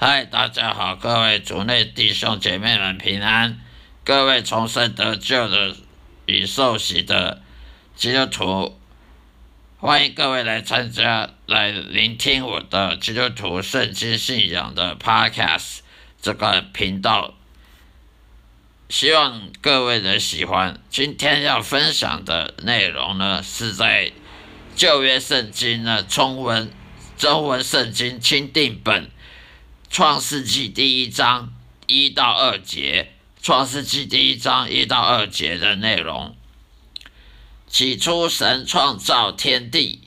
嗨，大家好，各位族内弟兄姐妹们平安，各位重生得救的与受洗的基督徒，欢迎各位来参加，来聆听我的基督徒圣经信仰的 Podcast 这个频道，希望各位能喜欢。今天要分享的内容呢，是在旧约圣经的中文。中文圣经钦定本创世纪第一章一到二节，创世纪第一章一到二节的内容。起初，神创造天地，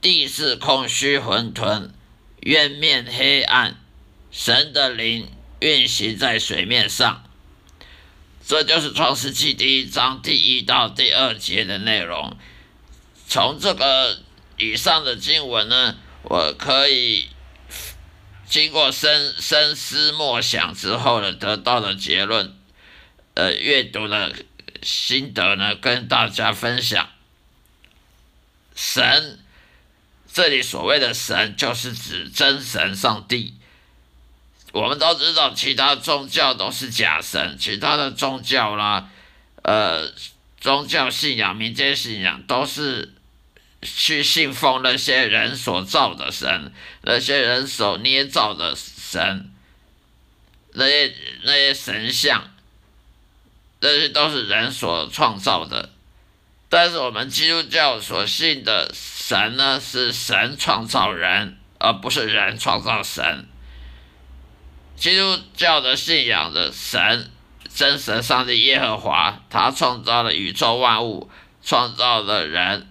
地是空虚混沌，渊面黑暗，神的灵运行在水面上。这就是创世纪第一章第一到第二节的内容。从这个以上的经文呢？我可以经过深深思默想之后呢，得到的结论，呃，阅读的心得呢，跟大家分享。神，这里所谓的神，就是指真神上帝。我们都知道，其他宗教都是假神，其他的宗教啦，呃，宗教信仰、民间信仰都是。去信奉那些人所造的神，那些人所捏造的神，那些那些神像，这些都是人所创造的。但是我们基督教所信的神呢，是神创造人，而不是人创造神。基督教的信仰的神，真神上帝耶和华，他创造了宇宙万物，创造了人。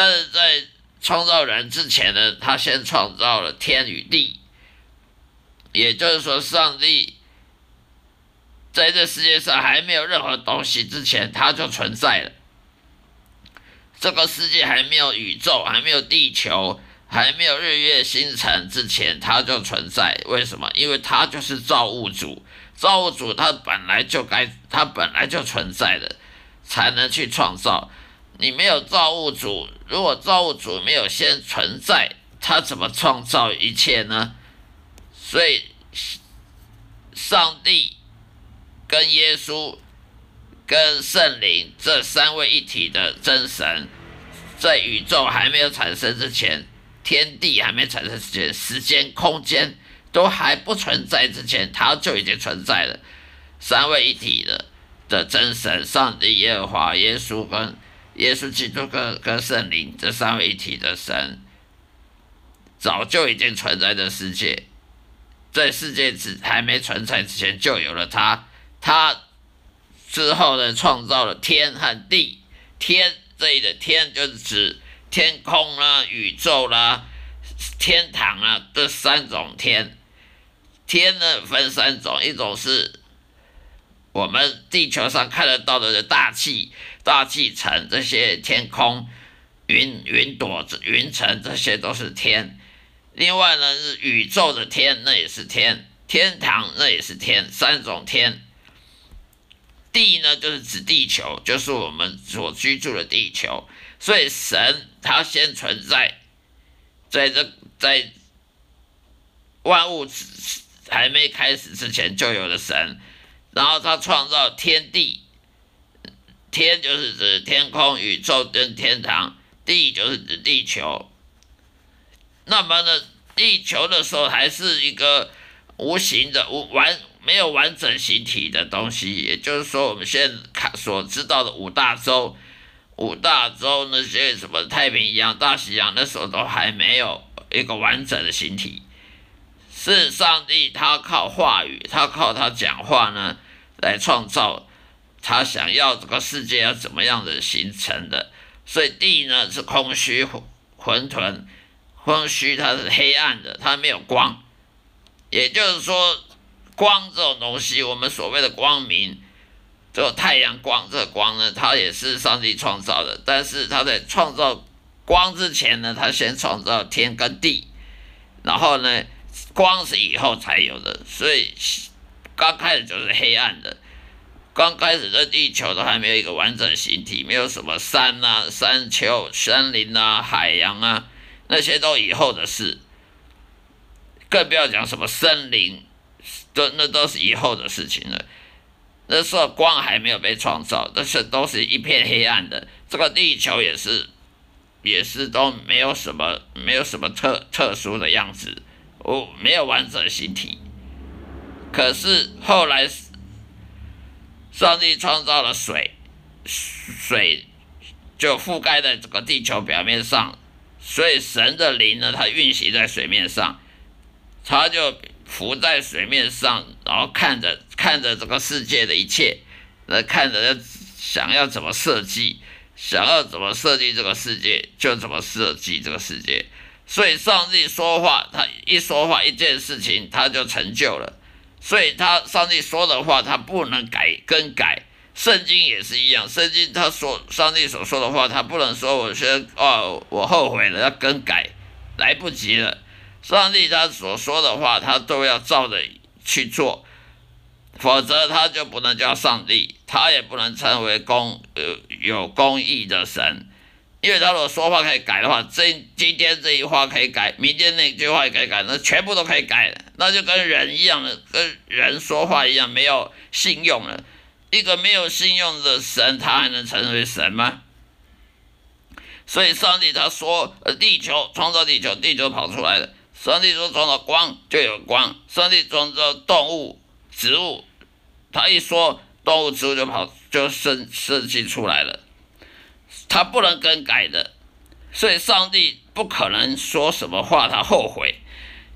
但是在创造人之前呢，他先创造了天与地，也就是说，上帝在这世界上还没有任何东西之前，他就存在了。这个世界还没有宇宙，还没有地球，还没有日月星辰之前，他就存在。为什么？因为他就是造物主，造物主他本来就该，他本来就存在的，才能去创造。你没有造物主，如果造物主没有先存在，他怎么创造一切呢？所以，上帝、跟耶稣、跟圣灵这三位一体的真神，在宇宙还没有产生之前，天地还没产生之前，时间、空间都还不存在之前，他就已经存在了。三位一体的的真神，上帝、耶和华、耶稣跟。耶稣基督跟跟圣灵这三位一体的神，早就已经存在的世界，在世界之还没存在之前就有了他，他之后呢创造了天和地，天这里的天就是指天空啦、宇宙啦、天堂啊这三种天，天呢分三种，一种是。我们地球上看得到的大气、大气层，这些天空、云、云朵、云层，这些都是天。另外呢，是宇宙的天，那也是天；天堂，那也是天。三种天。地呢，就是指地球，就是我们所居住的地球。所以神他先存在，在这在万物还没开始之前，就有了神。然后他创造天地，天就是指天空、宇宙跟天堂，地就是指地球。那么呢，地球的时候还是一个无形的、无完没有完整形体的东西，也就是说，我们现在看所知道的五大洲、五大洲那些什么太平洋、大西洋，那时候都还没有一个完整的形体。是上帝，他靠话语，他靠他讲话呢，来创造他想要这个世界要怎么样的形成的。所以地呢是空虚混沌，空虚它是黑暗的，它没有光。也就是说，光这种东西，我们所谓的光明，这个太阳光，这个光呢，它也是上帝创造的。但是他在创造光之前呢，他先创造天跟地，然后呢。光是以后才有的，所以刚开始就是黑暗的。刚开始的地球都还没有一个完整形体，没有什么山啊、山丘、森林啊、海洋啊，那些都以后的事。更不要讲什么森林，都那都是以后的事情了。那时候光还没有被创造，那是都是一片黑暗的。这个地球也是，也是都没有什么，没有什么特特殊的样子，哦，没有完整形体。可是后来，上帝创造了水，水就覆盖在这个地球表面上，所以神的灵呢，它运行在水面上，它就。浮在水面上，然后看着看着这个世界的一切，那看着想要怎么设计，想要怎么设计这个世界，就怎么设计这个世界。所以上帝说话，他一说话，一件事情他就成就了。所以他上帝说的话，他不能改更改。圣经也是一样，圣经他说上帝所说的话，他不能说我先哦，我后悔了，要更改，来不及了。上帝他所说的话，他都要照着去做，否则他就不能叫上帝，他也不能成为公呃有公义的神，因为他如果说话可以改的话，这今天这一话可以改，明天那句话也可以改，那全部都可以改，那就跟人一样的，跟人说话一样，没有信用了。一个没有信用的神，他还能成为神吗？所以上帝他说，呃，地球创造地球，地球跑出来的。上帝说：“创造光就有光。”上帝创造动物、植物，他一说动物、植物就跑，就生设计出来了。他不能更改的，所以上帝不可能说什么话他后悔，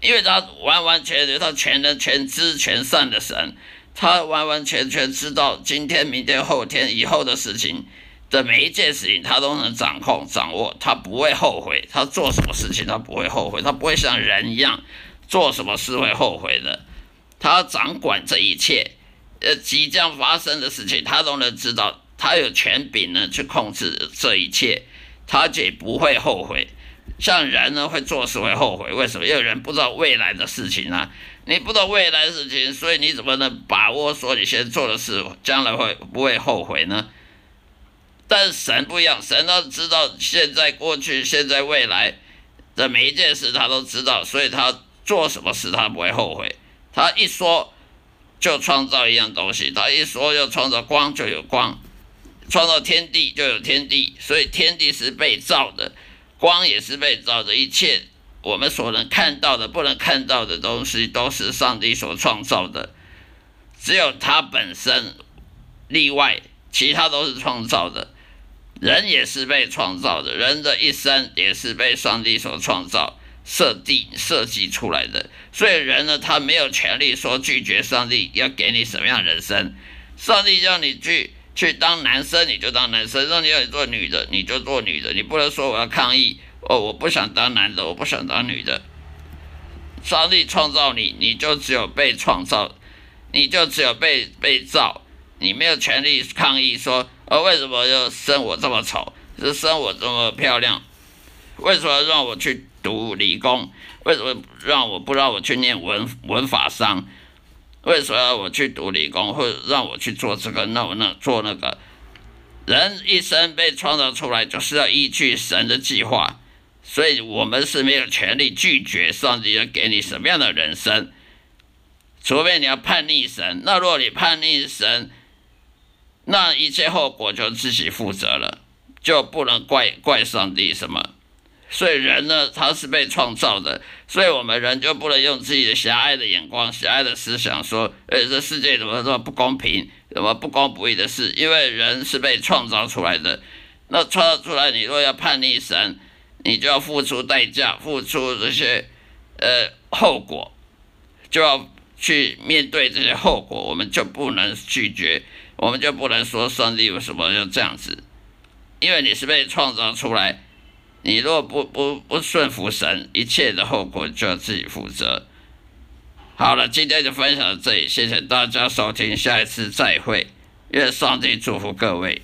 因为他完完全全他全能、全知、全善的神，他完完全全知道今天、明天、后天以后的事情。的每一件事情，他都能掌控、掌握，他不会后悔。他做什么事情，他不会后悔。他不会像人一样做什么事会后悔的。他掌管这一切，呃，即将发生的事情，他都能知道。他有权柄呢，去控制这一切，他也不会后悔。像人呢，会做事会后悔，为什么？因为人不知道未来的事情啊。你不知道未来的事情，所以你怎么能把握说你现在做的事，将来会不会后悔呢？但是神不一样，神他知道现在、过去、现在、未来的每一件事，他都知道，所以他做什么事他不会后悔。他一说就创造一样东西，他一说要创造光就有光，创造天地就有天地，所以天地是被造的，光也是被造的，一切我们所能看到的、不能看到的东西都是上帝所创造的，只有他本身例外，其他都是创造的。人也是被创造的，人的一生也是被上帝所创造、设定、设计出来的。所以人呢，他没有权利说拒绝上帝要给你什么样人生。上帝让你去去当男生，你就当男生；让你要你做女的，你就做女的。你不能说我要抗议哦，我不想当男的，我不想当女的。上帝创造你，你就只有被创造，你就只有被被造，你没有权利抗议说。而为什么要生我这么丑？是生我这么漂亮？为什么让我去读理工？为什么让我不让我去念文文法商？为什么要我去读理工，或者让我去做这个那我那做那个？人一生被创造出来，就是要依据神的计划，所以我们是没有权利拒绝上帝要给你什么样的人生，除非你要叛逆神。那若你叛逆神，那一切后果就自己负责了，就不能怪怪上帝什么。所以人呢，他是被创造的，所以我们人就不能用自己的狭隘的眼光、狭隘的思想说，呃，这世界怎么这么不公平，怎么不公不义的事？因为人是被创造出来的，那创造出来，你若要叛逆神，你就要付出代价，付出这些呃后果，就要去面对这些后果，我们就不能拒绝。我们就不能说上帝为什么要这样子，因为你是被创造出来，你若不不不顺服神，一切的后果就要自己负责。好了，今天就分享到这里，谢谢大家收听，下一次再会，愿上帝祝福各位。